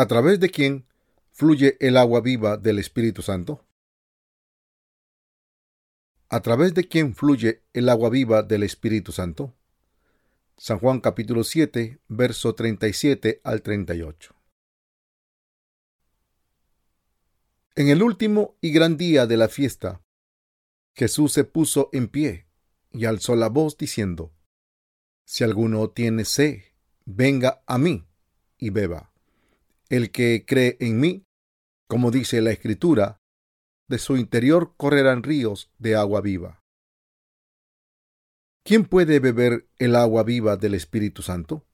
¿A través de quién fluye el agua viva del Espíritu Santo? ¿A través de quién fluye el agua viva del Espíritu Santo? San Juan capítulo 7, verso 37 al 38. En el último y gran día de la fiesta, Jesús se puso en pie y alzó la voz diciendo, Si alguno tiene sed, venga a mí y beba. El que cree en mí, como dice la Escritura, de su interior correrán ríos de agua viva. ¿Quién puede beber el agua viva del Espíritu Santo?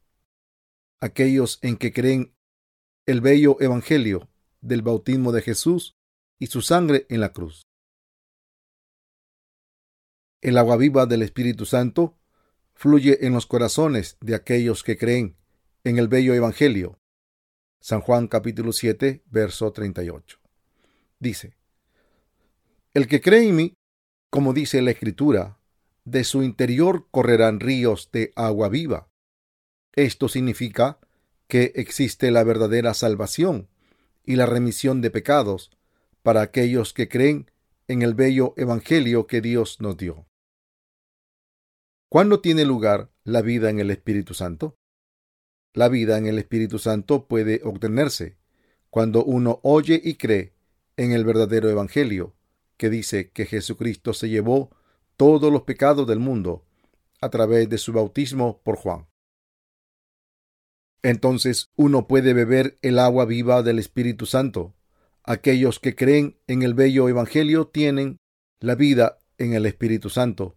Aquellos en que creen el bello Evangelio del bautismo de Jesús y su sangre en la cruz. El agua viva del Espíritu Santo fluye en los corazones de aquellos que creen en el bello Evangelio. San Juan capítulo 7, verso 38. Dice, el que cree en mí, como dice la Escritura, de su interior correrán ríos de agua viva. Esto significa que existe la verdadera salvación y la remisión de pecados para aquellos que creen en el bello Evangelio que Dios nos dio. ¿Cuándo tiene lugar la vida en el Espíritu Santo? La vida en el Espíritu Santo puede obtenerse cuando uno oye y cree en el verdadero Evangelio, que dice que Jesucristo se llevó todos los pecados del mundo a través de su bautismo por Juan. Entonces uno puede beber el agua viva del Espíritu Santo. Aquellos que creen en el bello Evangelio tienen la vida en el Espíritu Santo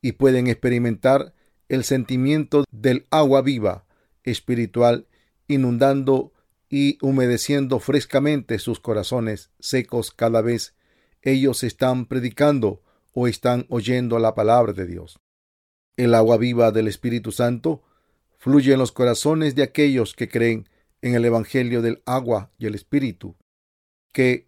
y pueden experimentar el sentimiento del agua viva espiritual inundando y humedeciendo frescamente sus corazones secos cada vez ellos están predicando o están oyendo la palabra de Dios. El agua viva del Espíritu Santo fluye en los corazones de aquellos que creen en el Evangelio del agua y el Espíritu, que,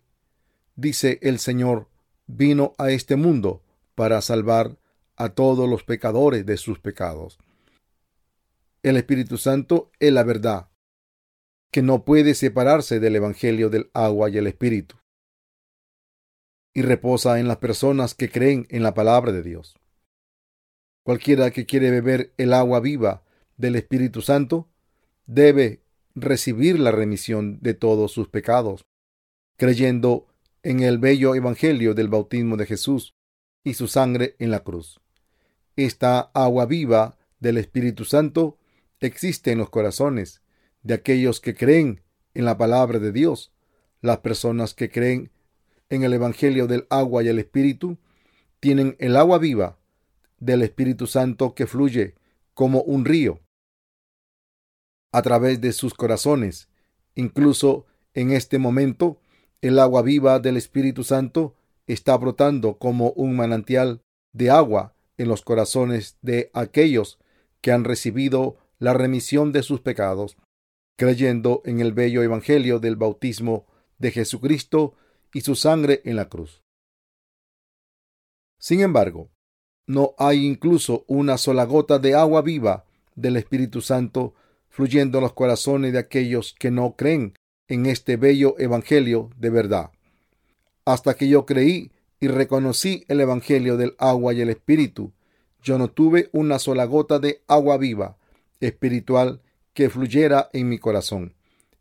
dice el Señor, vino a este mundo para salvar a todos los pecadores de sus pecados. El Espíritu Santo es la verdad, que no puede separarse del Evangelio del agua y el Espíritu y reposa en las personas que creen en la palabra de Dios. Cualquiera que quiere beber el agua viva del Espíritu Santo debe recibir la remisión de todos sus pecados, creyendo en el bello Evangelio del bautismo de Jesús y su sangre en la cruz. Esta agua viva del Espíritu Santo existe en los corazones de aquellos que creen en la palabra de Dios, las personas que creen en el Evangelio del agua y el Espíritu, tienen el agua viva del Espíritu Santo que fluye como un río a través de sus corazones. Incluso en este momento, el agua viva del Espíritu Santo está brotando como un manantial de agua en los corazones de aquellos que han recibido la remisión de sus pecados, creyendo en el bello Evangelio del bautismo de Jesucristo y su sangre en la cruz. Sin embargo, no hay incluso una sola gota de agua viva del Espíritu Santo fluyendo en los corazones de aquellos que no creen en este bello Evangelio de verdad. Hasta que yo creí y reconocí el Evangelio del agua y el Espíritu, yo no tuve una sola gota de agua viva espiritual que fluyera en mi corazón.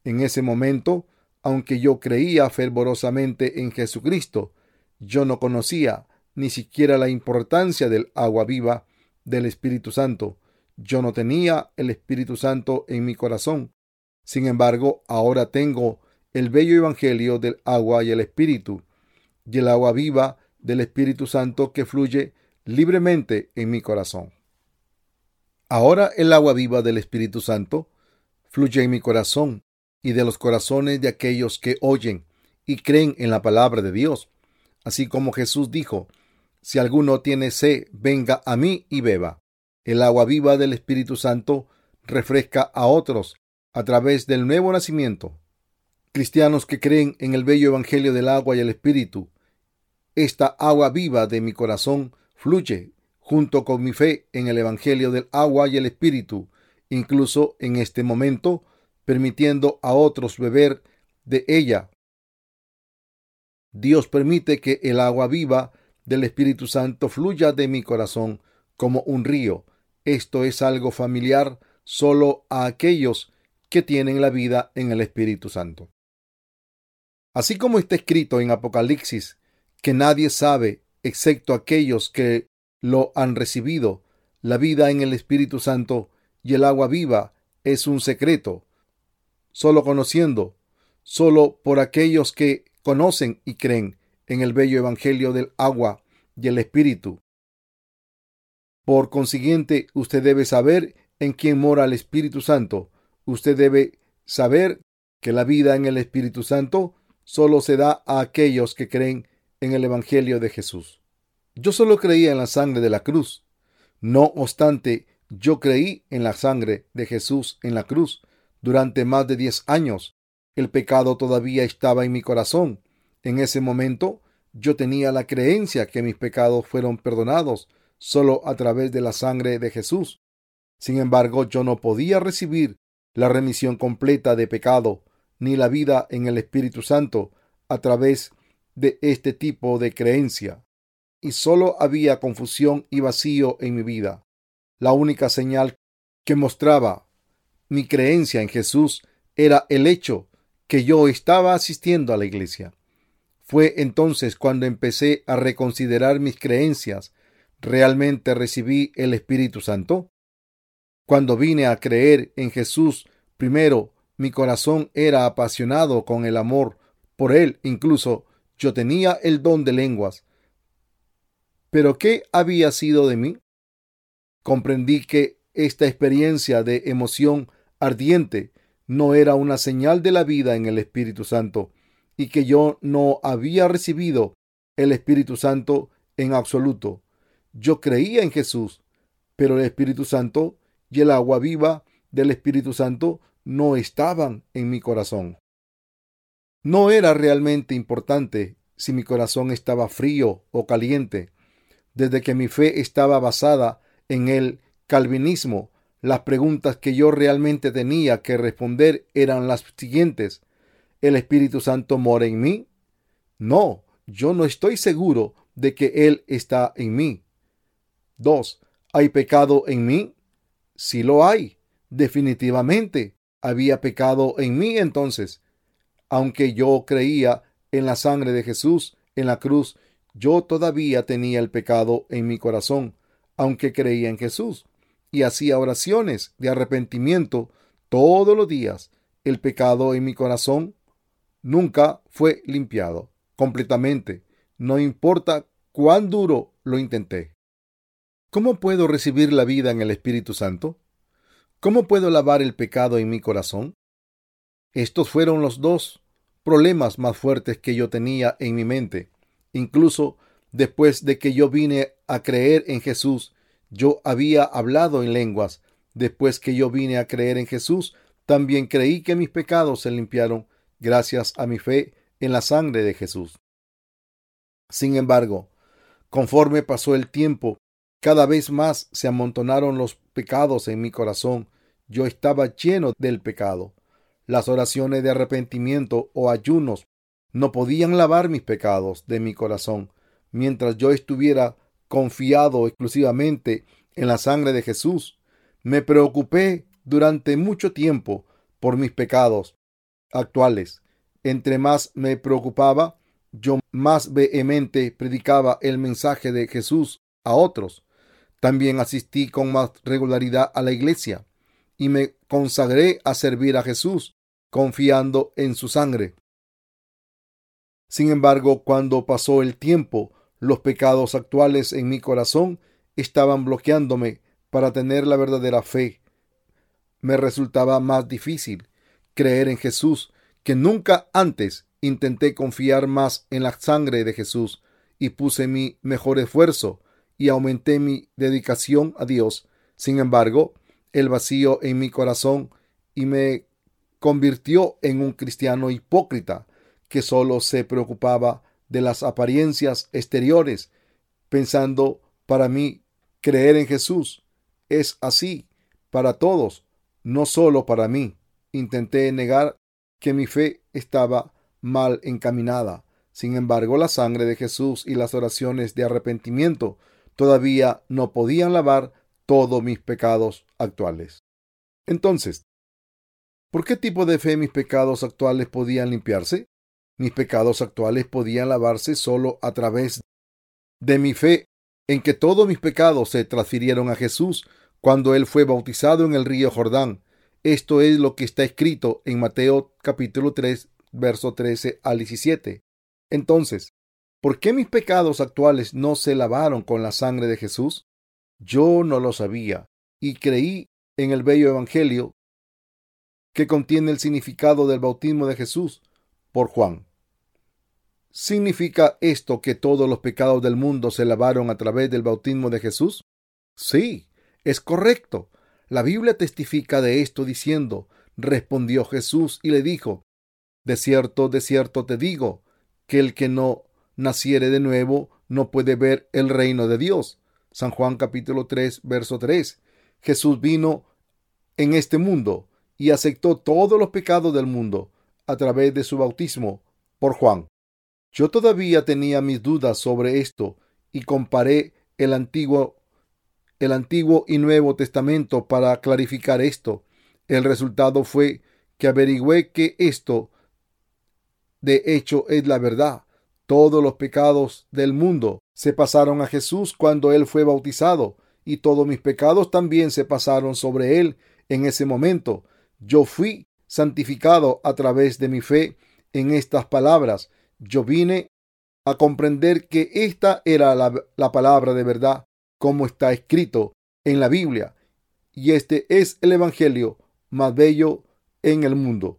En ese momento aunque yo creía fervorosamente en Jesucristo, yo no conocía ni siquiera la importancia del agua viva del Espíritu Santo. Yo no tenía el Espíritu Santo en mi corazón. Sin embargo, ahora tengo el bello Evangelio del agua y el Espíritu, y el agua viva del Espíritu Santo que fluye libremente en mi corazón. Ahora el agua viva del Espíritu Santo fluye en mi corazón y de los corazones de aquellos que oyen y creen en la palabra de Dios. Así como Jesús dijo, si alguno tiene sed, venga a mí y beba. El agua viva del Espíritu Santo refresca a otros a través del nuevo nacimiento. Cristianos que creen en el bello Evangelio del agua y el Espíritu, esta agua viva de mi corazón fluye junto con mi fe en el Evangelio del agua y el Espíritu. Incluso en este momento permitiendo a otros beber de ella. Dios permite que el agua viva del Espíritu Santo fluya de mi corazón como un río. Esto es algo familiar solo a aquellos que tienen la vida en el Espíritu Santo. Así como está escrito en Apocalipsis que nadie sabe excepto aquellos que lo han recibido, la vida en el Espíritu Santo y el agua viva es un secreto, solo conociendo, solo por aquellos que conocen y creen en el bello Evangelio del agua y el Espíritu. Por consiguiente, usted debe saber en quién mora el Espíritu Santo. Usted debe saber que la vida en el Espíritu Santo solo se da a aquellos que creen en el Evangelio de Jesús. Yo solo creía en la sangre de la cruz. No obstante, yo creí en la sangre de Jesús en la cruz durante más de diez años. El pecado todavía estaba en mi corazón. En ese momento yo tenía la creencia que mis pecados fueron perdonados solo a través de la sangre de Jesús. Sin embargo, yo no podía recibir la remisión completa de pecado ni la vida en el Espíritu Santo a través de este tipo de creencia. Y solo había confusión y vacío en mi vida. La única señal que mostraba mi creencia en Jesús era el hecho que yo estaba asistiendo a la iglesia. Fue entonces cuando empecé a reconsiderar mis creencias. ¿Realmente recibí el Espíritu Santo? Cuando vine a creer en Jesús, primero mi corazón era apasionado con el amor por Él. Incluso yo tenía el don de lenguas. Pero ¿qué había sido de mí? Comprendí que esta experiencia de emoción ardiente no era una señal de la vida en el Espíritu Santo y que yo no había recibido el Espíritu Santo en absoluto. Yo creía en Jesús, pero el Espíritu Santo y el agua viva del Espíritu Santo no estaban en mi corazón. No era realmente importante si mi corazón estaba frío o caliente. Desde que mi fe estaba basada en el calvinismo, las preguntas que yo realmente tenía que responder eran las siguientes. ¿El Espíritu Santo mora en mí? No, yo no estoy seguro de que Él está en mí. 2. ¿Hay pecado en mí? Sí lo hay. Definitivamente había pecado en mí entonces. Aunque yo creía en la sangre de Jesús en la cruz, yo todavía tenía el pecado en mi corazón, aunque creía en Jesús y hacía oraciones de arrepentimiento todos los días, el pecado en mi corazón nunca fue limpiado completamente, no importa cuán duro lo intenté. ¿Cómo puedo recibir la vida en el Espíritu Santo? ¿Cómo puedo lavar el pecado en mi corazón? Estos fueron los dos problemas más fuertes que yo tenía en mi mente. Incluso después de que yo vine a creer en Jesús yo había hablado en lenguas. Después que yo vine a creer en Jesús, también creí que mis pecados se limpiaron gracias a mi fe en la sangre de Jesús. Sin embargo, conforme pasó el tiempo, cada vez más se amontonaron los pecados en mi corazón. Yo estaba lleno del pecado. Las oraciones de arrepentimiento o ayunos no podían lavar mis pecados de mi corazón mientras yo estuviera confiado exclusivamente en la sangre de Jesús. Me preocupé durante mucho tiempo por mis pecados actuales. Entre más me preocupaba, yo más vehemente predicaba el mensaje de Jesús a otros. También asistí con más regularidad a la iglesia y me consagré a servir a Jesús, confiando en su sangre. Sin embargo, cuando pasó el tiempo, los pecados actuales en mi corazón estaban bloqueándome para tener la verdadera fe. Me resultaba más difícil creer en Jesús que nunca antes intenté confiar más en la sangre de Jesús y puse mi mejor esfuerzo y aumenté mi dedicación a Dios. Sin embargo, el vacío en mi corazón y me convirtió en un cristiano hipócrita que solo se preocupaba de las apariencias exteriores, pensando para mí creer en Jesús es así para todos, no solo para mí. intenté negar que mi fe estaba mal encaminada. Sin embargo, la sangre de Jesús y las oraciones de arrepentimiento todavía no podían lavar todos mis pecados actuales. Entonces, ¿por qué tipo de fe mis pecados actuales podían limpiarse? Mis pecados actuales podían lavarse solo a través de mi fe en que todos mis pecados se transfirieron a Jesús cuando él fue bautizado en el río Jordán. Esto es lo que está escrito en Mateo capítulo 3, verso 13 al 17. Entonces, ¿por qué mis pecados actuales no se lavaron con la sangre de Jesús? Yo no lo sabía y creí en el bello evangelio que contiene el significado del bautismo de Jesús por Juan. ¿Significa esto que todos los pecados del mundo se lavaron a través del bautismo de Jesús? Sí, es correcto. La Biblia testifica de esto diciendo, respondió Jesús y le dijo, de cierto, de cierto te digo, que el que no naciere de nuevo no puede ver el reino de Dios. San Juan capítulo 3, verso 3. Jesús vino en este mundo y aceptó todos los pecados del mundo a través de su bautismo por Juan. Yo todavía tenía mis dudas sobre esto y comparé el antiguo el Antiguo y Nuevo Testamento para clarificar esto. El resultado fue que averigüé que esto de hecho es la verdad. Todos los pecados del mundo se pasaron a Jesús cuando Él fue bautizado, y todos mis pecados también se pasaron sobre Él en ese momento. Yo fui santificado a través de mi fe en estas palabras. Yo vine a comprender que esta era la, la palabra de verdad como está escrito en la Biblia, y este es el Evangelio más bello en el mundo.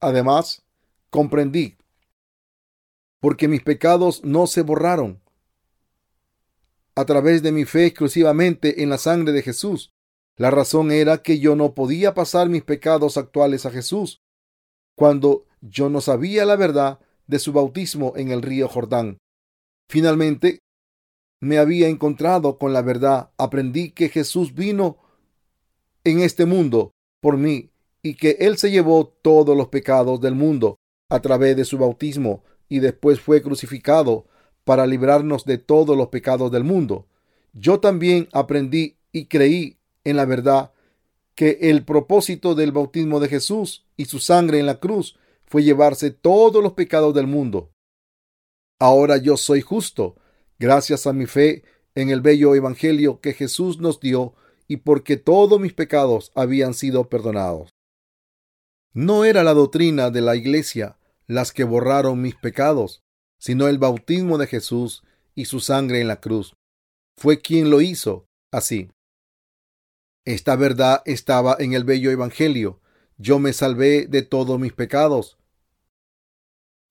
Además, comprendí, porque mis pecados no se borraron a través de mi fe exclusivamente en la sangre de Jesús. La razón era que yo no podía pasar mis pecados actuales a Jesús cuando yo no sabía la verdad de su bautismo en el río Jordán. Finalmente, me había encontrado con la verdad, aprendí que Jesús vino en este mundo por mí y que Él se llevó todos los pecados del mundo a través de su bautismo y después fue crucificado para librarnos de todos los pecados del mundo. Yo también aprendí y creí en la verdad que el propósito del bautismo de Jesús y su sangre en la cruz fue llevarse todos los pecados del mundo. Ahora yo soy justo gracias a mi fe en el bello Evangelio que Jesús nos dio y porque todos mis pecados habían sido perdonados. No era la doctrina de la Iglesia las que borraron mis pecados, sino el bautismo de Jesús y su sangre en la cruz. Fue quien lo hizo así. Esta verdad estaba en el bello Evangelio. Yo me salvé de todos mis pecados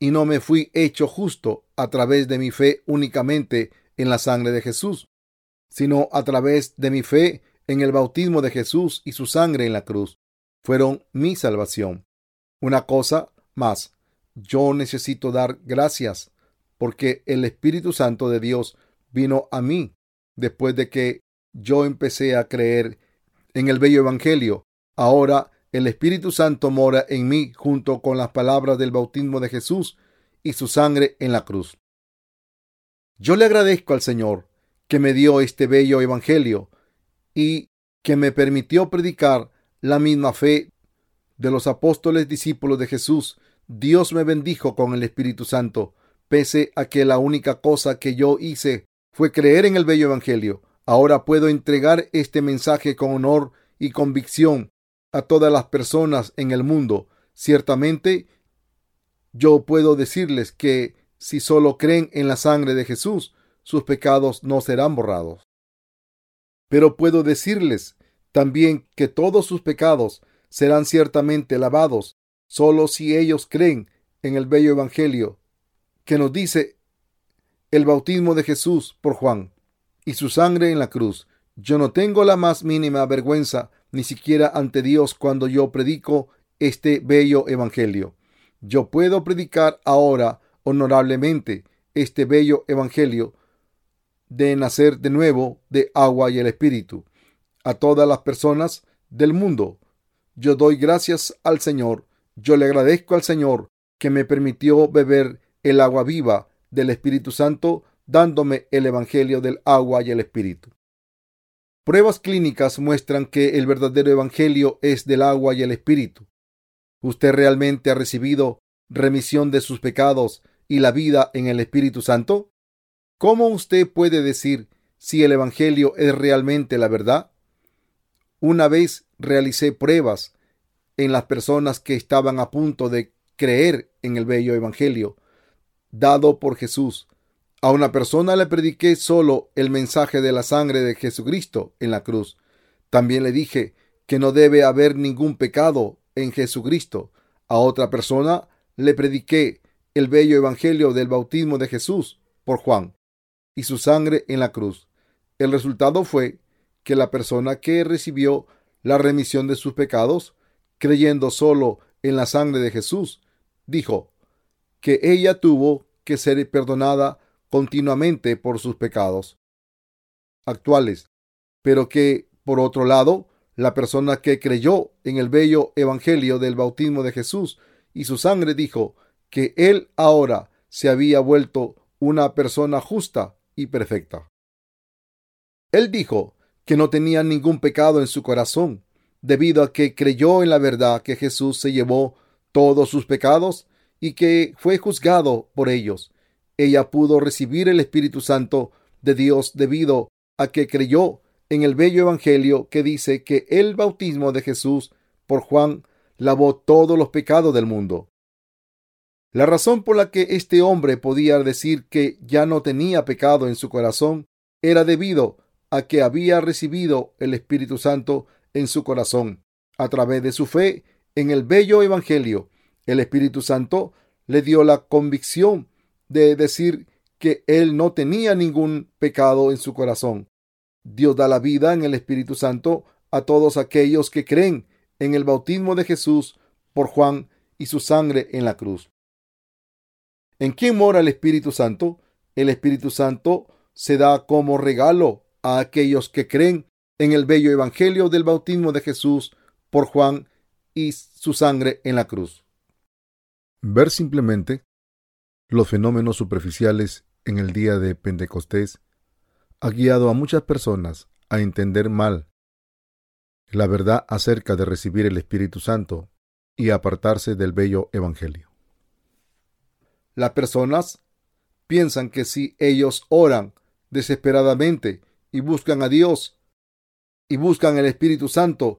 y no me fui hecho justo a través de mi fe únicamente en la sangre de Jesús, sino a través de mi fe en el bautismo de Jesús y su sangre en la cruz. Fueron mi salvación. Una cosa más, yo necesito dar gracias porque el Espíritu Santo de Dios vino a mí después de que yo empecé a creer en el bello Evangelio. Ahora el Espíritu Santo mora en mí junto con las palabras del bautismo de Jesús y su sangre en la cruz. Yo le agradezco al Señor que me dio este bello Evangelio y que me permitió predicar la misma fe de los apóstoles discípulos de Jesús. Dios me bendijo con el Espíritu Santo, pese a que la única cosa que yo hice fue creer en el bello Evangelio. Ahora puedo entregar este mensaje con honor y convicción a todas las personas en el mundo. Ciertamente, yo puedo decirles que si solo creen en la sangre de Jesús, sus pecados no serán borrados. Pero puedo decirles también que todos sus pecados serán ciertamente lavados solo si ellos creen en el bello Evangelio que nos dice el bautismo de Jesús por Juan y su sangre en la cruz. Yo no tengo la más mínima vergüenza ni siquiera ante Dios cuando yo predico este bello evangelio. Yo puedo predicar ahora honorablemente este bello evangelio de nacer de nuevo de agua y el espíritu a todas las personas del mundo Yo doy gracias al Señor. Yo le agradezco al Señor que me permitió beber el agua viva del Espíritu Santo, dándome el Evangelio del agua y el Espíritu. Pruebas clínicas muestran que el verdadero Evangelio es del agua y el Espíritu. ¿Usted realmente ha recibido remisión de sus pecados y la vida en el Espíritu Santo? ¿Cómo usted puede decir si el Evangelio es realmente la verdad? Una vez realicé pruebas en las personas que estaban a punto de creer en el bello Evangelio dado por Jesús. A una persona le prediqué solo el mensaje de la sangre de Jesucristo en la cruz. También le dije que no debe haber ningún pecado en Jesucristo. A otra persona le prediqué el bello evangelio del bautismo de Jesús por Juan y su sangre en la cruz. El resultado fue que la persona que recibió la remisión de sus pecados, creyendo solo en la sangre de Jesús, dijo que ella tuvo que ser perdonada continuamente por sus pecados actuales, pero que, por otro lado, la persona que creyó en el bello evangelio del bautismo de Jesús y su sangre dijo que él ahora se había vuelto una persona justa y perfecta. Él dijo que no tenía ningún pecado en su corazón, debido a que creyó en la verdad que Jesús se llevó todos sus pecados y que fue juzgado por ellos. Ella pudo recibir el Espíritu Santo de Dios debido a que creyó en el bello Evangelio que dice que el bautismo de Jesús por Juan lavó todos los pecados del mundo. La razón por la que este hombre podía decir que ya no tenía pecado en su corazón era debido a que había recibido el Espíritu Santo en su corazón a través de su fe en el bello Evangelio. El Espíritu Santo le dio la convicción de decir que él no tenía ningún pecado en su corazón. Dios da la vida en el Espíritu Santo a todos aquellos que creen en el bautismo de Jesús por Juan y su sangre en la cruz. ¿En quién mora el Espíritu Santo? El Espíritu Santo se da como regalo a aquellos que creen en el bello Evangelio del bautismo de Jesús por Juan y su sangre en la cruz. Ver simplemente los fenómenos superficiales en el día de Pentecostés ha guiado a muchas personas a entender mal la verdad acerca de recibir el Espíritu Santo y apartarse del bello Evangelio. Las personas piensan que si ellos oran desesperadamente y buscan a Dios y buscan el Espíritu Santo,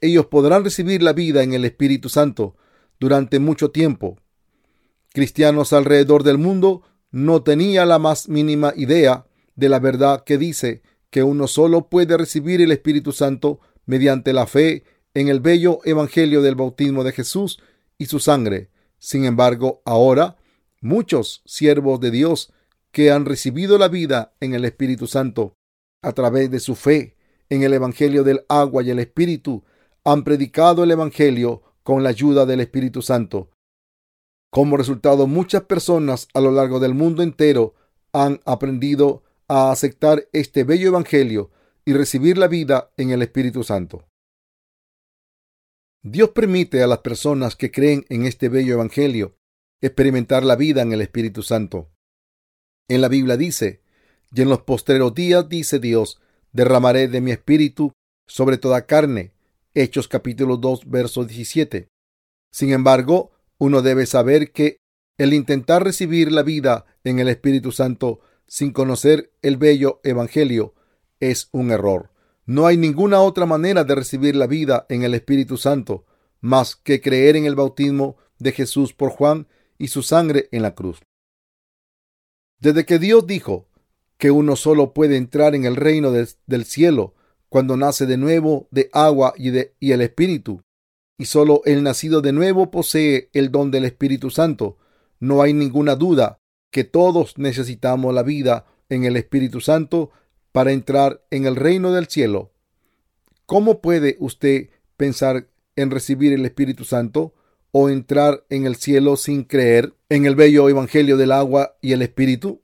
ellos podrán recibir la vida en el Espíritu Santo durante mucho tiempo. Cristianos alrededor del mundo no tenían la más mínima idea de la verdad que dice que uno solo puede recibir el Espíritu Santo mediante la fe en el bello Evangelio del bautismo de Jesús y su sangre. Sin embargo, ahora muchos siervos de Dios que han recibido la vida en el Espíritu Santo a través de su fe en el Evangelio del agua y el Espíritu, han predicado el Evangelio con la ayuda del Espíritu Santo. Como resultado, muchas personas a lo largo del mundo entero han aprendido a aceptar este bello Evangelio y recibir la vida en el Espíritu Santo. Dios permite a las personas que creen en este bello Evangelio experimentar la vida en el Espíritu Santo. En la Biblia dice, y en los postreros días dice Dios, derramaré de mi espíritu sobre toda carne. Hechos capítulo 2, verso 17. Sin embargo, uno debe saber que el intentar recibir la vida en el Espíritu Santo sin conocer el bello Evangelio es un error. No hay ninguna otra manera de recibir la vida en el Espíritu Santo más que creer en el bautismo de Jesús por Juan y su sangre en la cruz. Desde que Dios dijo que uno solo puede entrar en el reino del cielo cuando nace de nuevo de agua y, de, y el Espíritu, y solo el nacido de nuevo posee el don del Espíritu Santo, no hay ninguna duda que todos necesitamos la vida en el Espíritu Santo para entrar en el reino del cielo. ¿Cómo puede usted pensar en recibir el Espíritu Santo o entrar en el cielo sin creer en el bello Evangelio del agua y el Espíritu?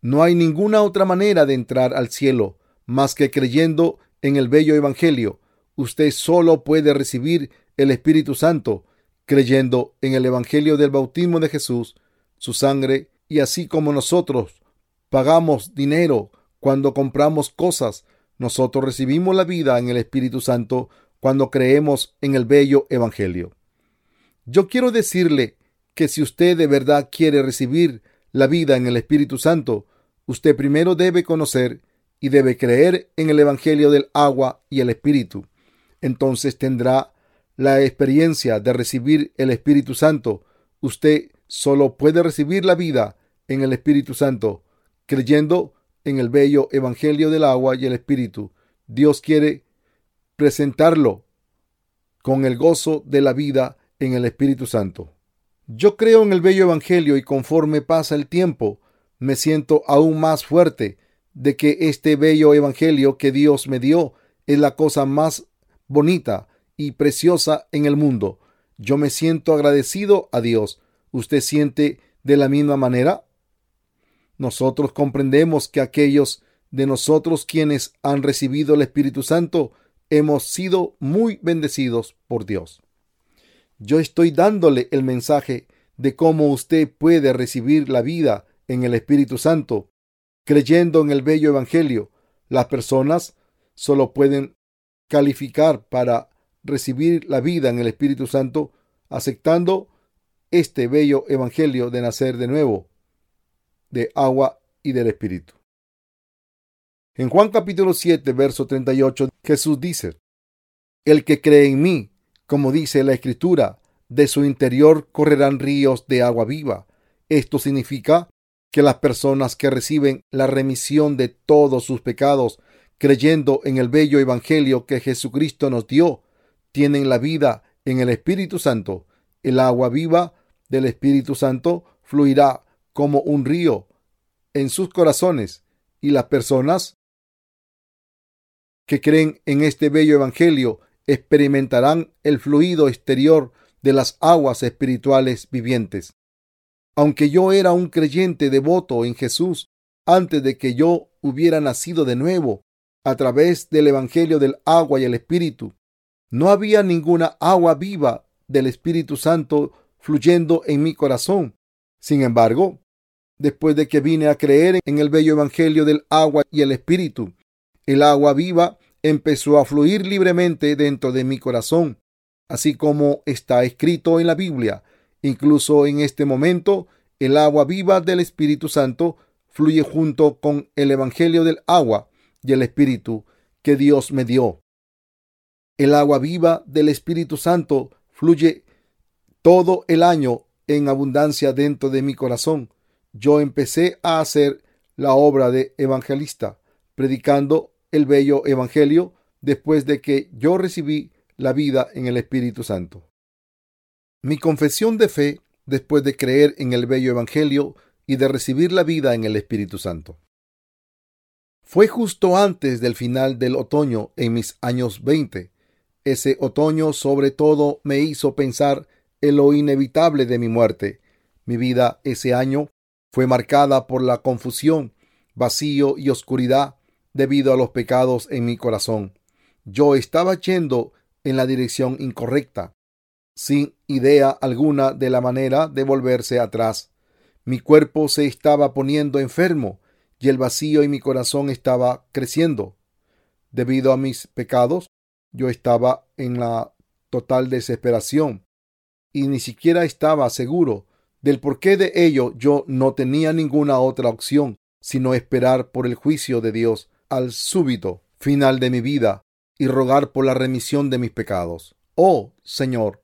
No hay ninguna otra manera de entrar al cielo más que creyendo en el bello Evangelio. Usted solo puede recibir el Espíritu Santo creyendo en el Evangelio del bautismo de Jesús, su sangre, y así como nosotros pagamos dinero cuando compramos cosas, nosotros recibimos la vida en el Espíritu Santo cuando creemos en el bello Evangelio. Yo quiero decirle que si usted de verdad quiere recibir la vida en el Espíritu Santo, usted primero debe conocer y debe creer en el Evangelio del agua y el Espíritu. Entonces tendrá la experiencia de recibir el Espíritu Santo. Usted solo puede recibir la vida en el Espíritu Santo creyendo en el bello Evangelio del agua y el Espíritu. Dios quiere presentarlo con el gozo de la vida en el Espíritu Santo. Yo creo en el bello Evangelio y conforme pasa el tiempo, me siento aún más fuerte de que este bello Evangelio que Dios me dio es la cosa más bonita y preciosa en el mundo. Yo me siento agradecido a Dios. ¿Usted siente de la misma manera? Nosotros comprendemos que aquellos de nosotros quienes han recibido el Espíritu Santo hemos sido muy bendecidos por Dios. Yo estoy dándole el mensaje de cómo usted puede recibir la vida en el Espíritu Santo, creyendo en el bello Evangelio. Las personas solo pueden calificar para recibir la vida en el Espíritu Santo aceptando este bello Evangelio de nacer de nuevo de agua y del Espíritu. En Juan capítulo 7, verso 38, Jesús dice, El que cree en mí, como dice la Escritura, de su interior correrán ríos de agua viva. Esto significa que las personas que reciben la remisión de todos sus pecados, creyendo en el bello Evangelio que Jesucristo nos dio, tienen la vida en el Espíritu Santo. El agua viva del Espíritu Santo fluirá como un río en sus corazones y las personas que creen en este bello evangelio experimentarán el fluido exterior de las aguas espirituales vivientes. Aunque yo era un creyente devoto en Jesús antes de que yo hubiera nacido de nuevo a través del Evangelio del agua y el Espíritu, no había ninguna agua viva del Espíritu Santo fluyendo en mi corazón. Sin embargo, después de que vine a creer en el bello Evangelio del agua y el Espíritu. El agua viva empezó a fluir libremente dentro de mi corazón, así como está escrito en la Biblia. Incluso en este momento, el agua viva del Espíritu Santo fluye junto con el Evangelio del agua y el Espíritu que Dios me dio. El agua viva del Espíritu Santo fluye todo el año en abundancia dentro de mi corazón yo empecé a hacer la obra de evangelista, predicando el bello evangelio después de que yo recibí la vida en el Espíritu Santo. Mi confesión de fe después de creer en el bello evangelio y de recibir la vida en el Espíritu Santo. Fue justo antes del final del otoño en mis años 20. Ese otoño sobre todo me hizo pensar en lo inevitable de mi muerte. Mi vida ese año fue marcada por la confusión, vacío y oscuridad debido a los pecados en mi corazón. Yo estaba yendo en la dirección incorrecta, sin idea alguna de la manera de volverse atrás. Mi cuerpo se estaba poniendo enfermo y el vacío en mi corazón estaba creciendo. Debido a mis pecados, yo estaba en la total desesperación y ni siquiera estaba seguro del porqué de ello yo no tenía ninguna otra opción sino esperar por el juicio de Dios al súbito final de mi vida y rogar por la remisión de mis pecados. Oh Señor,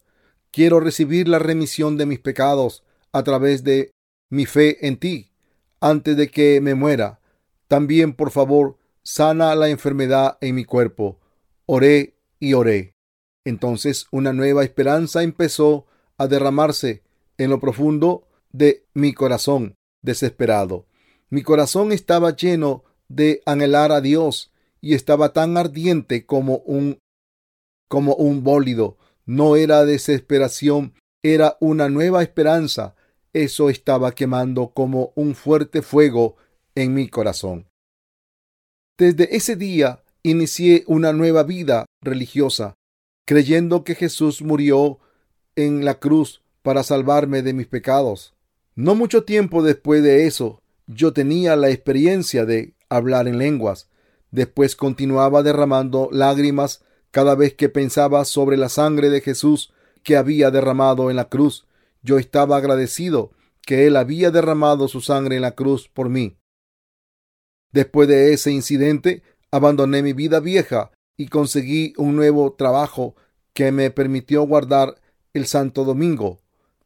quiero recibir la remisión de mis pecados a través de mi fe en ti antes de que me muera. También, por favor, sana la enfermedad en mi cuerpo. Oré y oré. Entonces una nueva esperanza empezó a derramarse en lo profundo de mi corazón desesperado. Mi corazón estaba lleno de anhelar a Dios y estaba tan ardiente como un como un bólido. No era desesperación, era una nueva esperanza. Eso estaba quemando como un fuerte fuego en mi corazón. Desde ese día inicié una nueva vida religiosa, creyendo que Jesús murió en la cruz para salvarme de mis pecados. No mucho tiempo después de eso, yo tenía la experiencia de hablar en lenguas. Después continuaba derramando lágrimas cada vez que pensaba sobre la sangre de Jesús que había derramado en la cruz. Yo estaba agradecido que Él había derramado su sangre en la cruz por mí. Después de ese incidente, abandoné mi vida vieja y conseguí un nuevo trabajo que me permitió guardar el Santo Domingo.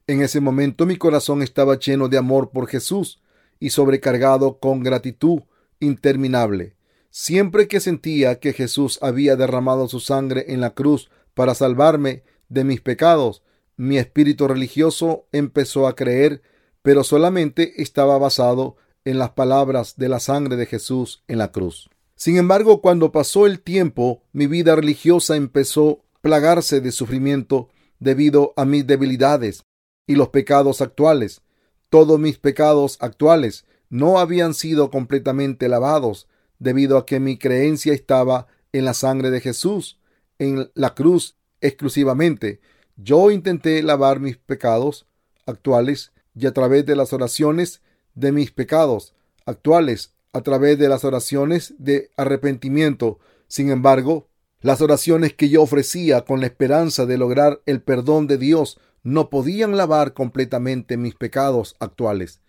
En ese momento mi corazón estaba lleno de amor por Jesús y sobrecargado con gratitud interminable. Siempre que sentía que Jesús había derramado su sangre en la cruz para salvarme de mis pecados, mi espíritu religioso empezó a creer, pero solamente estaba basado en las palabras de la sangre de Jesús en la cruz. Sin embargo, cuando pasó el tiempo, mi vida religiosa empezó a plagarse de sufrimiento debido a mis debilidades y los pecados actuales. Todos mis pecados actuales no habían sido completamente lavados debido a que mi creencia estaba en la sangre de Jesús, en la cruz exclusivamente. Yo intenté lavar mis pecados actuales y a través de las oraciones de mis pecados actuales, a través de las oraciones de arrepentimiento. Sin embargo, las oraciones que yo ofrecía con la esperanza de lograr el perdón de Dios no podían lavar completamente mis pecados actuales.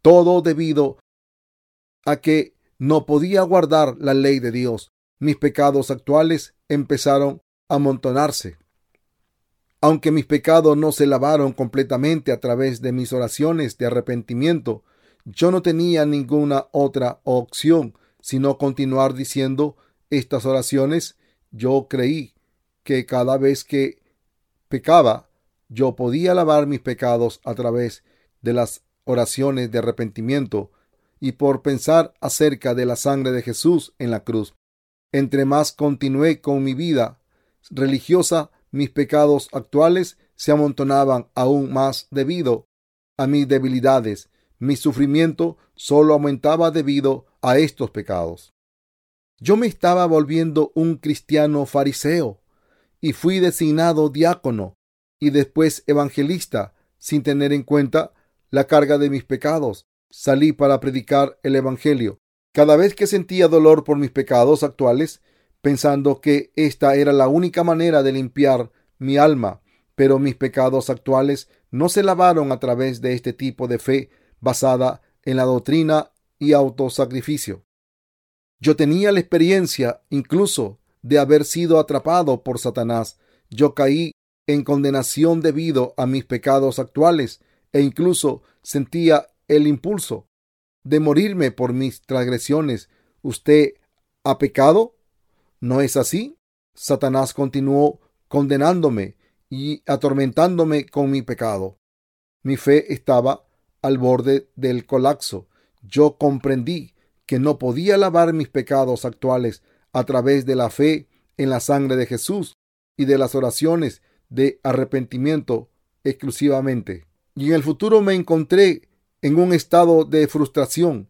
Todo debido a que no podía guardar la ley de Dios. Mis pecados actuales empezaron a amontonarse. Aunque mis pecados no se lavaron completamente a través de mis oraciones de arrepentimiento, yo no tenía ninguna otra opción sino continuar diciendo estas oraciones. Yo creí que cada vez que pecaba, yo podía lavar mis pecados a través de las oraciones de arrepentimiento y por pensar acerca de la sangre de Jesús en la cruz. Entre más continué con mi vida religiosa, mis pecados actuales se amontonaban aún más debido a mis debilidades. Mi sufrimiento solo aumentaba debido a estos pecados. Yo me estaba volviendo un cristiano fariseo y fui designado diácono y después evangelista sin tener en cuenta la carga de mis pecados. Salí para predicar el Evangelio. Cada vez que sentía dolor por mis pecados actuales, pensando que esta era la única manera de limpiar mi alma, pero mis pecados actuales no se lavaron a través de este tipo de fe basada en la doctrina y autosacrificio. Yo tenía la experiencia incluso de haber sido atrapado por Satanás. Yo caí en condenación debido a mis pecados actuales e incluso sentía el impulso de morirme por mis transgresiones. ¿Usted ha pecado? ¿No es así? Satanás continuó condenándome y atormentándome con mi pecado. Mi fe estaba al borde del colapso. Yo comprendí que no podía lavar mis pecados actuales a través de la fe en la sangre de Jesús y de las oraciones de arrepentimiento exclusivamente. Y en el futuro me encontré en un estado de frustración.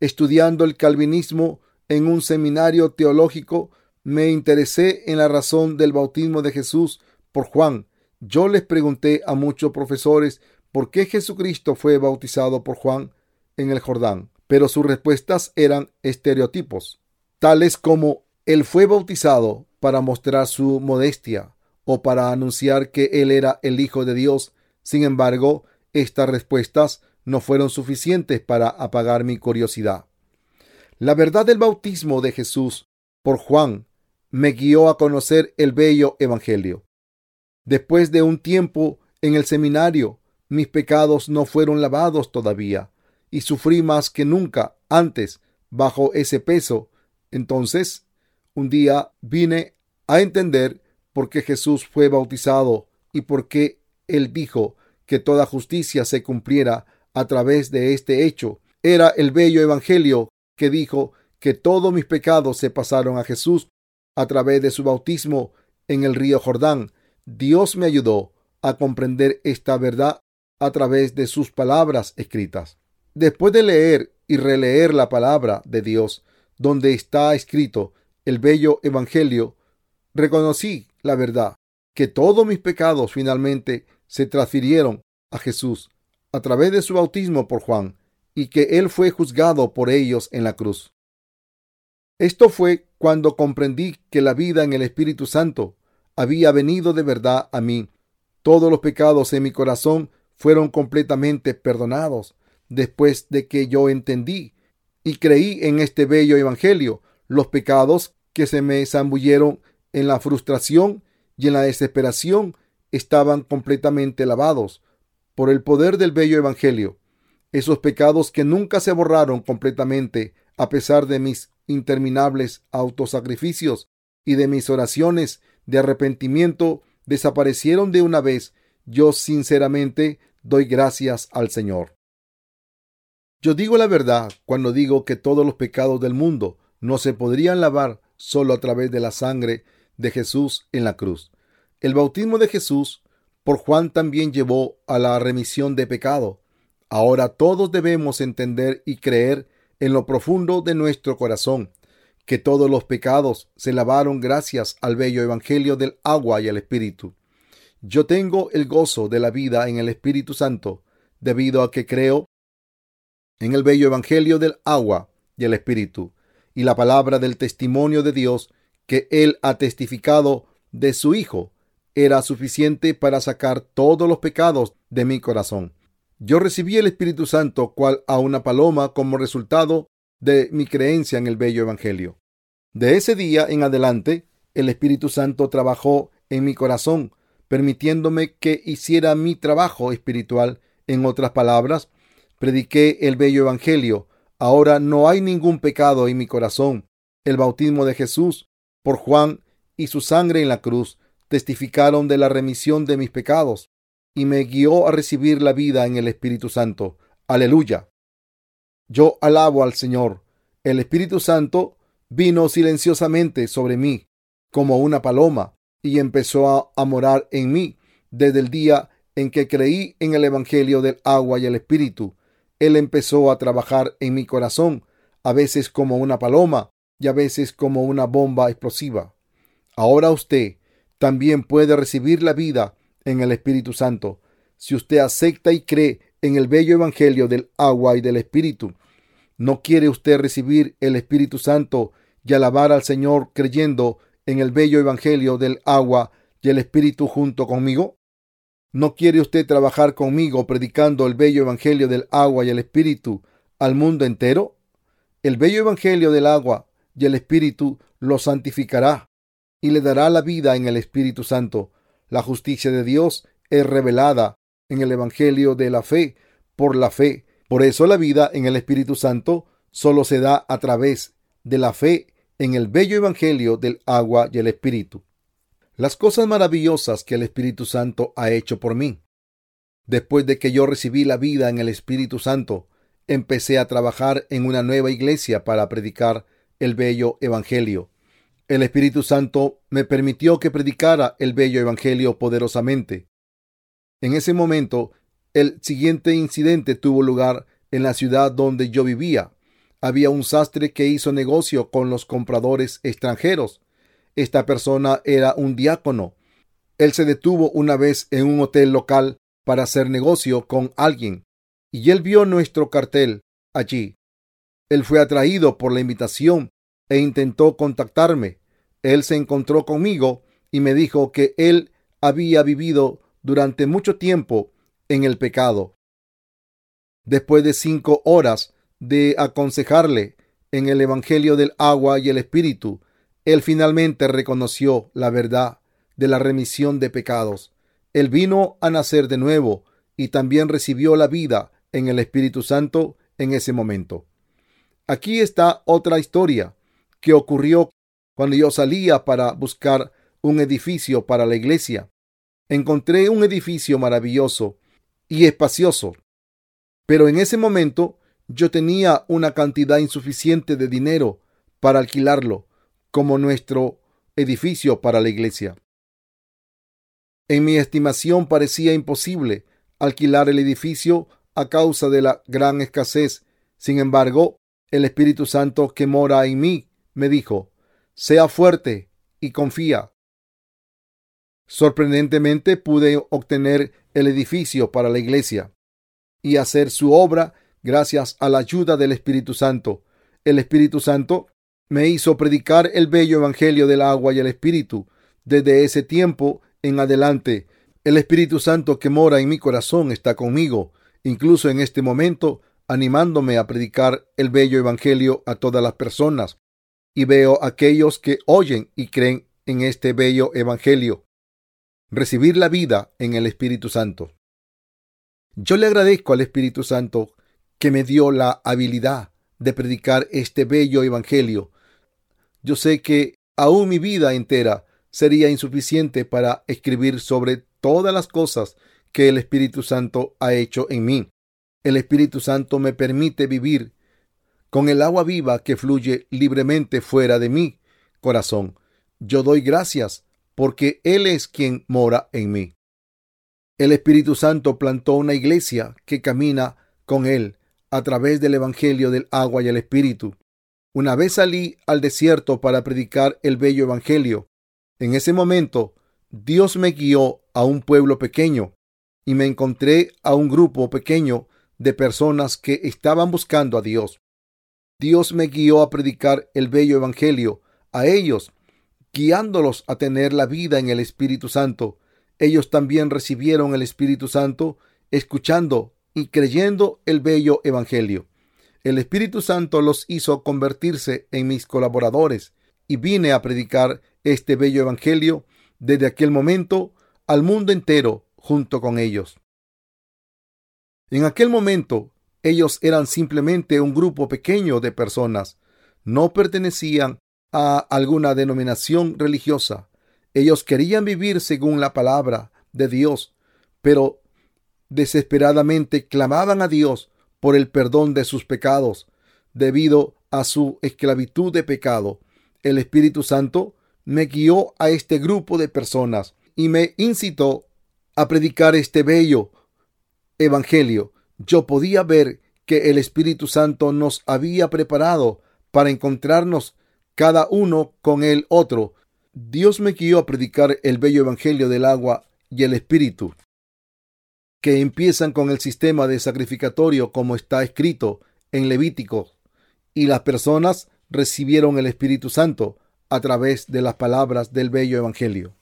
Estudiando el calvinismo en un seminario teológico, me interesé en la razón del bautismo de Jesús por Juan. Yo les pregunté a muchos profesores por qué Jesucristo fue bautizado por Juan en el Jordán, pero sus respuestas eran estereotipos, tales como él fue bautizado para mostrar su modestia, o para anunciar que él era el Hijo de Dios. Sin embargo, estas respuestas no fueron suficientes para apagar mi curiosidad. La verdad del bautismo de Jesús por Juan me guió a conocer el bello Evangelio. Después de un tiempo en el seminario, mis pecados no fueron lavados todavía y sufrí más que nunca antes bajo ese peso. Entonces, un día vine a entender por qué Jesús fue bautizado y por qué él dijo que toda justicia se cumpliera a través de este hecho. Era el bello evangelio que dijo que todos mis pecados se pasaron a Jesús a través de su bautismo en el río Jordán. Dios me ayudó a comprender esta verdad a través de sus palabras escritas. Después de leer y releer la palabra de Dios, donde está escrito el bello Evangelio, reconocí la verdad, que todos mis pecados finalmente se transfirieron a Jesús a través de su bautismo por Juan y que Él fue juzgado por ellos en la cruz. Esto fue cuando comprendí que la vida en el Espíritu Santo había venido de verdad a mí. Todos los pecados en mi corazón fueron completamente perdonados después de que yo entendí y creí en este bello Evangelio. Los pecados que se me zambulleron en la frustración y en la desesperación estaban completamente lavados por el poder del bello Evangelio. Esos pecados que nunca se borraron completamente a pesar de mis interminables autosacrificios y de mis oraciones de arrepentimiento desaparecieron de una vez. Yo sinceramente doy gracias al Señor. Yo digo la verdad cuando digo que todos los pecados del mundo no se podrían lavar solo a través de la sangre de Jesús en la cruz. El bautismo de Jesús por Juan también llevó a la remisión de pecado. Ahora todos debemos entender y creer en lo profundo de nuestro corazón que todos los pecados se lavaron gracias al bello Evangelio del agua y el Espíritu. Yo tengo el gozo de la vida en el Espíritu Santo debido a que creo en el bello Evangelio del agua y el Espíritu y la palabra del testimonio de Dios que Él ha testificado de su Hijo era suficiente para sacar todos los pecados de mi corazón. Yo recibí el Espíritu Santo cual a una paloma como resultado de mi creencia en el bello Evangelio. De ese día en adelante, el Espíritu Santo trabajó en mi corazón, permitiéndome que hiciera mi trabajo espiritual. En otras palabras, prediqué el bello Evangelio. Ahora no hay ningún pecado en mi corazón. El bautismo de Jesús por Juan y su sangre en la cruz testificaron de la remisión de mis pecados y me guió a recibir la vida en el Espíritu Santo. Aleluya. Yo alabo al Señor. El Espíritu Santo vino silenciosamente sobre mí como una paloma y empezó a, morar en mí desde el día en que creí en el Evangelio del agua y el Espíritu. Él empezó a trabajar en mi corazón, a veces como una paloma y a veces como una bomba explosiva. Ahora usted también puede recibir la vida en el Espíritu Santo si usted acepta y cree en el bello Evangelio del agua y del Espíritu. ¿No quiere usted recibir el Espíritu Santo y alabar al Señor creyendo en el bello Evangelio del agua y el Espíritu junto conmigo? ¿No quiere usted trabajar conmigo predicando el bello Evangelio del agua y el Espíritu al mundo entero? El bello Evangelio del agua y el Espíritu lo santificará y le dará la vida en el Espíritu Santo. La justicia de Dios es revelada en el Evangelio de la fe por la fe. Por eso la vida en el Espíritu Santo solo se da a través de la fe en el bello Evangelio del agua y el Espíritu. Las cosas maravillosas que el Espíritu Santo ha hecho por mí. Después de que yo recibí la vida en el Espíritu Santo, empecé a trabajar en una nueva iglesia para predicar el bello Evangelio. El Espíritu Santo me permitió que predicara el bello Evangelio poderosamente. En ese momento, el siguiente incidente tuvo lugar en la ciudad donde yo vivía. Había un sastre que hizo negocio con los compradores extranjeros. Esta persona era un diácono. Él se detuvo una vez en un hotel local para hacer negocio con alguien, y él vio nuestro cartel allí. Él fue atraído por la invitación e intentó contactarme. Él se encontró conmigo y me dijo que él había vivido durante mucho tiempo en el pecado. Después de cinco horas de aconsejarle en el Evangelio del agua y el Espíritu, él finalmente reconoció la verdad de la remisión de pecados. Él vino a nacer de nuevo y también recibió la vida en el Espíritu Santo en ese momento. Aquí está otra historia que ocurrió cuando yo salía para buscar un edificio para la iglesia. Encontré un edificio maravilloso y espacioso, pero en ese momento yo tenía una cantidad insuficiente de dinero para alquilarlo como nuestro edificio para la iglesia. En mi estimación parecía imposible alquilar el edificio a causa de la gran escasez. Sin embargo, el Espíritu Santo que mora en mí me dijo, sea fuerte y confía. Sorprendentemente pude obtener el edificio para la iglesia y hacer su obra gracias a la ayuda del Espíritu Santo. El Espíritu Santo me hizo predicar el bello Evangelio del agua y el Espíritu. Desde ese tiempo en adelante, el Espíritu Santo que mora en mi corazón está conmigo, incluso en este momento, animándome a predicar el bello Evangelio a todas las personas. Y veo a aquellos que oyen y creen en este bello Evangelio. Recibir la vida en el Espíritu Santo. Yo le agradezco al Espíritu Santo que me dio la habilidad de predicar este bello Evangelio. Yo sé que aún mi vida entera sería insuficiente para escribir sobre todas las cosas que el Espíritu Santo ha hecho en mí. El Espíritu Santo me permite vivir con el agua viva que fluye libremente fuera de mi corazón. Yo doy gracias porque Él es quien mora en mí. El Espíritu Santo plantó una iglesia que camina con Él a través del Evangelio del agua y el Espíritu. Una vez salí al desierto para predicar el bello Evangelio. En ese momento, Dios me guió a un pueblo pequeño y me encontré a un grupo pequeño de personas que estaban buscando a Dios. Dios me guió a predicar el bello Evangelio a ellos, guiándolos a tener la vida en el Espíritu Santo. Ellos también recibieron el Espíritu Santo escuchando y creyendo el bello Evangelio. El Espíritu Santo los hizo convertirse en mis colaboradores y vine a predicar este bello Evangelio desde aquel momento al mundo entero junto con ellos. En aquel momento ellos eran simplemente un grupo pequeño de personas. No pertenecían a alguna denominación religiosa. Ellos querían vivir según la palabra de Dios, pero desesperadamente clamaban a Dios por el perdón de sus pecados debido a su esclavitud de pecado. El Espíritu Santo me guió a este grupo de personas y me incitó a predicar este bello evangelio yo podía ver que el Espíritu Santo nos había preparado para encontrarnos cada uno con el otro. Dios me guió a predicar el bello Evangelio del agua y el Espíritu, que empiezan con el sistema de sacrificatorio como está escrito en Levítico, y las personas recibieron el Espíritu Santo a través de las palabras del bello Evangelio.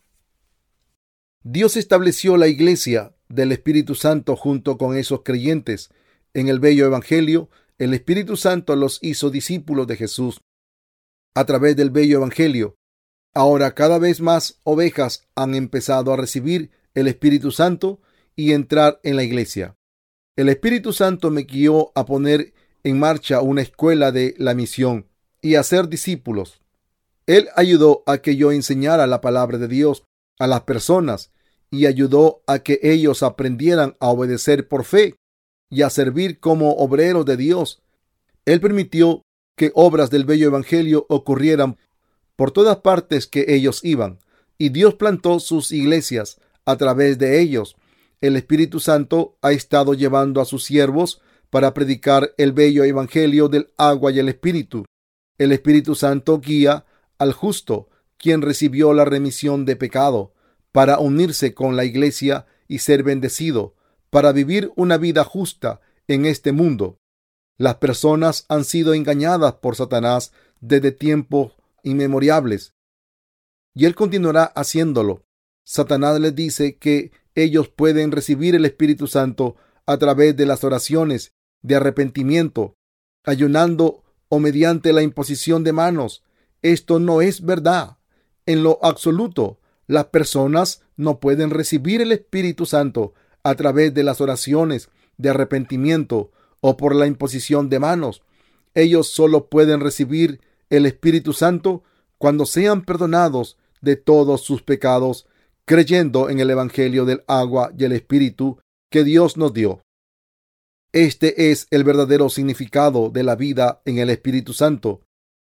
Dios estableció la iglesia del Espíritu Santo junto con esos creyentes en el bello Evangelio, el Espíritu Santo los hizo discípulos de Jesús a través del bello Evangelio. Ahora cada vez más ovejas han empezado a recibir el Espíritu Santo y entrar en la iglesia. El Espíritu Santo me guió a poner en marcha una escuela de la misión y a ser discípulos. Él ayudó a que yo enseñara la palabra de Dios a las personas y ayudó a que ellos aprendieran a obedecer por fe y a servir como obreros de Dios. Él permitió que obras del bello Evangelio ocurrieran por todas partes que ellos iban, y Dios plantó sus iglesias a través de ellos. El Espíritu Santo ha estado llevando a sus siervos para predicar el bello Evangelio del agua y el Espíritu. El Espíritu Santo guía al justo, quien recibió la remisión de pecado para unirse con la iglesia y ser bendecido, para vivir una vida justa en este mundo. Las personas han sido engañadas por Satanás desde tiempos inmemoriales y él continuará haciéndolo. Satanás les dice que ellos pueden recibir el Espíritu Santo a través de las oraciones de arrepentimiento, ayunando o mediante la imposición de manos. Esto no es verdad en lo absoluto. Las personas no pueden recibir el Espíritu Santo a través de las oraciones de arrepentimiento o por la imposición de manos. Ellos solo pueden recibir el Espíritu Santo cuando sean perdonados de todos sus pecados, creyendo en el Evangelio del agua y el Espíritu que Dios nos dio. Este es el verdadero significado de la vida en el Espíritu Santo.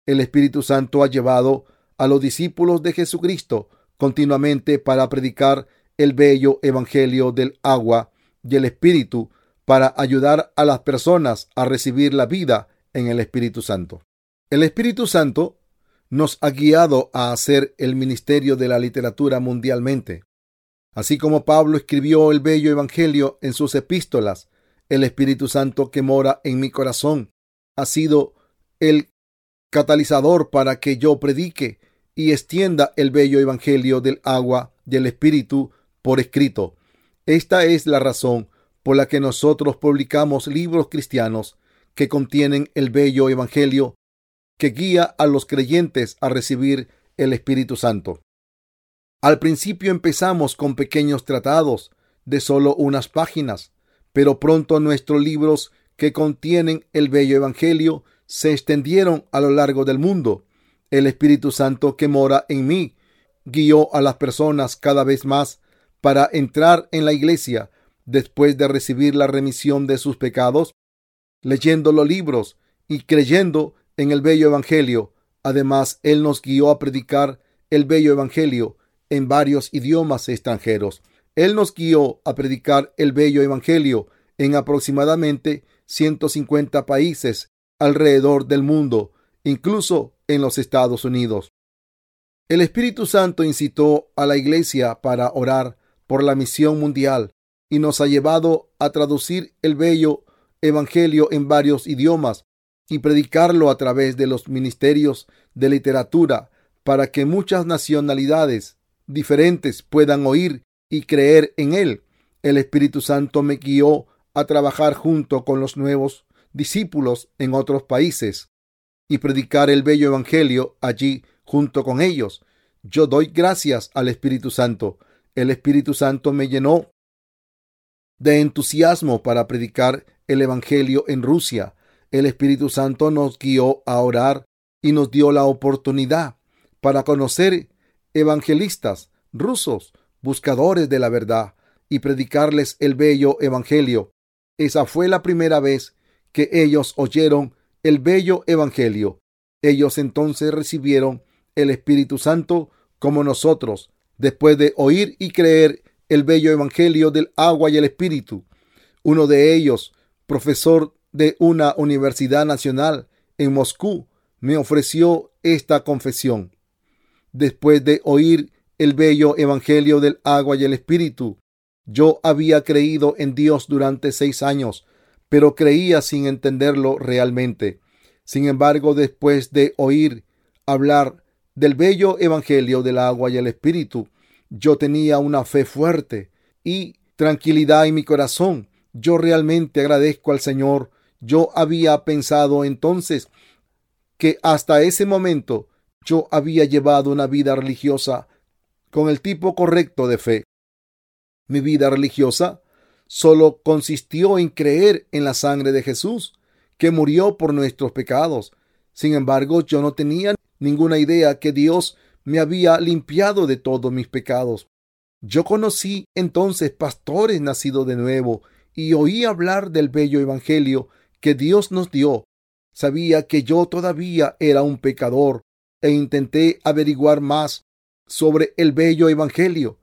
El Espíritu Santo ha llevado a los discípulos de Jesucristo continuamente para predicar el bello evangelio del agua y el espíritu para ayudar a las personas a recibir la vida en el Espíritu Santo. El Espíritu Santo nos ha guiado a hacer el ministerio de la literatura mundialmente. Así como Pablo escribió el bello Evangelio en sus epístolas, el Espíritu Santo que mora en mi corazón ha sido el catalizador para que yo predique y extienda el bello Evangelio del agua y el Espíritu por escrito. Esta es la razón por la que nosotros publicamos libros cristianos que contienen el bello Evangelio que guía a los creyentes a recibir el Espíritu Santo. Al principio empezamos con pequeños tratados de solo unas páginas, pero pronto nuestros libros que contienen el bello Evangelio se extendieron a lo largo del mundo. El Espíritu Santo que mora en mí guió a las personas cada vez más para entrar en la iglesia después de recibir la remisión de sus pecados, leyendo los libros y creyendo en el bello Evangelio. Además, Él nos guió a predicar el bello Evangelio en varios idiomas extranjeros. Él nos guió a predicar el bello Evangelio en aproximadamente 150 países alrededor del mundo, incluso en los Estados Unidos. El Espíritu Santo incitó a la Iglesia para orar por la misión mundial y nos ha llevado a traducir el bello Evangelio en varios idiomas y predicarlo a través de los ministerios de literatura para que muchas nacionalidades diferentes puedan oír y creer en él. El Espíritu Santo me guió a trabajar junto con los nuevos discípulos en otros países y predicar el bello Evangelio allí junto con ellos. Yo doy gracias al Espíritu Santo. El Espíritu Santo me llenó de entusiasmo para predicar el Evangelio en Rusia. El Espíritu Santo nos guió a orar y nos dio la oportunidad para conocer evangelistas rusos, buscadores de la verdad, y predicarles el bello Evangelio. Esa fue la primera vez que ellos oyeron el bello Evangelio. Ellos entonces recibieron el Espíritu Santo como nosotros, después de oír y creer el bello Evangelio del agua y el Espíritu. Uno de ellos, profesor de una universidad nacional en Moscú, me ofreció esta confesión. Después de oír el bello Evangelio del agua y el Espíritu, yo había creído en Dios durante seis años, pero creía sin entenderlo realmente. Sin embargo, después de oír hablar del bello Evangelio del agua y el Espíritu, yo tenía una fe fuerte y tranquilidad en mi corazón. Yo realmente agradezco al Señor. Yo había pensado entonces que hasta ese momento yo había llevado una vida religiosa con el tipo correcto de fe. Mi vida religiosa solo consistió en creer en la sangre de Jesús, que murió por nuestros pecados. Sin embargo, yo no tenía ninguna idea que Dios me había limpiado de todos mis pecados. Yo conocí entonces pastores nacidos de nuevo y oí hablar del bello Evangelio que Dios nos dio. Sabía que yo todavía era un pecador e intenté averiguar más sobre el bello Evangelio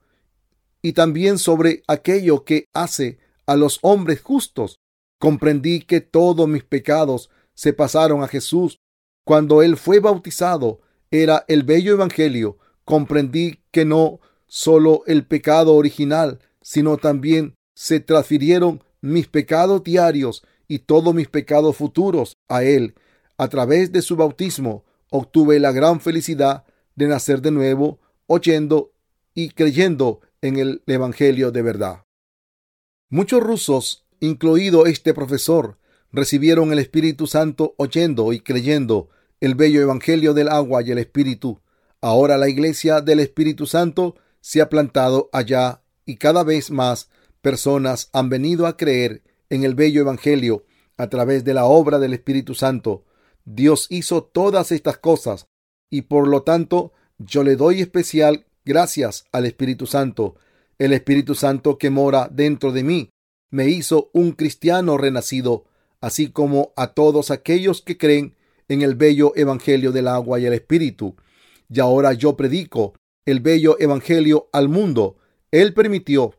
y también sobre aquello que hace a los hombres justos. Comprendí que todos mis pecados se pasaron a Jesús cuando Él fue bautizado. Era el bello Evangelio. Comprendí que no solo el pecado original, sino también se transfirieron mis pecados diarios y todos mis pecados futuros a Él. A través de su bautismo obtuve la gran felicidad de nacer de nuevo, oyendo y creyendo en el Evangelio de verdad. Muchos rusos, incluido este profesor, recibieron el Espíritu Santo oyendo y creyendo el bello Evangelio del agua y el Espíritu. Ahora la iglesia del Espíritu Santo se ha plantado allá y cada vez más personas han venido a creer en el bello Evangelio a través de la obra del Espíritu Santo. Dios hizo todas estas cosas y por lo tanto yo le doy especial gracias al Espíritu Santo. El Espíritu Santo que mora dentro de mí me hizo un cristiano renacido, así como a todos aquellos que creen en el bello Evangelio del agua y el Espíritu. Y ahora yo predico el bello Evangelio al mundo. Él permitió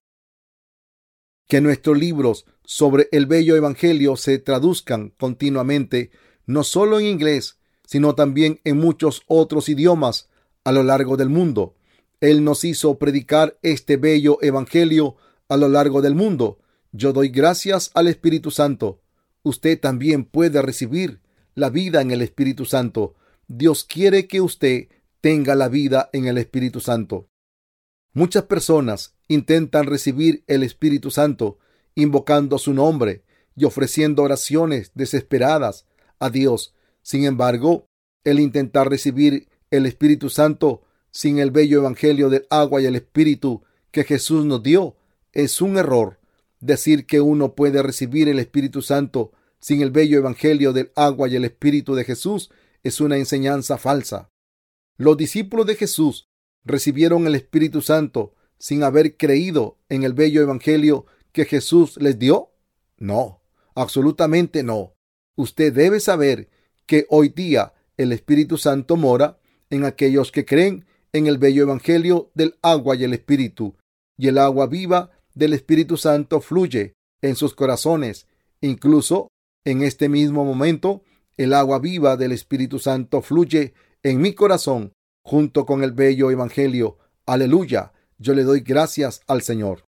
que nuestros libros sobre el bello Evangelio se traduzcan continuamente, no solo en inglés, sino también en muchos otros idiomas a lo largo del mundo. Él nos hizo predicar este bello Evangelio a lo largo del mundo. Yo doy gracias al Espíritu Santo. Usted también puede recibir la vida en el Espíritu Santo. Dios quiere que usted tenga la vida en el Espíritu Santo. Muchas personas intentan recibir el Espíritu Santo invocando su nombre y ofreciendo oraciones desesperadas a Dios. Sin embargo, el intentar recibir el Espíritu Santo sin el bello Evangelio del agua y el Espíritu que Jesús nos dio es un error. Decir que uno puede recibir el Espíritu Santo sin el bello Evangelio del agua y el Espíritu de Jesús es una enseñanza falsa. Los discípulos de Jesús recibieron el Espíritu Santo sin haber creído en el bello Evangelio que Jesús les dio? No, absolutamente no. Usted debe saber que hoy día el Espíritu Santo mora en aquellos que creen en el bello Evangelio del agua y el Espíritu, y el agua viva del Espíritu Santo fluye en sus corazones. Incluso en este mismo momento, el agua viva del Espíritu Santo fluye en mi corazón junto con el bello Evangelio. Aleluya. Yo le doy gracias al Señor.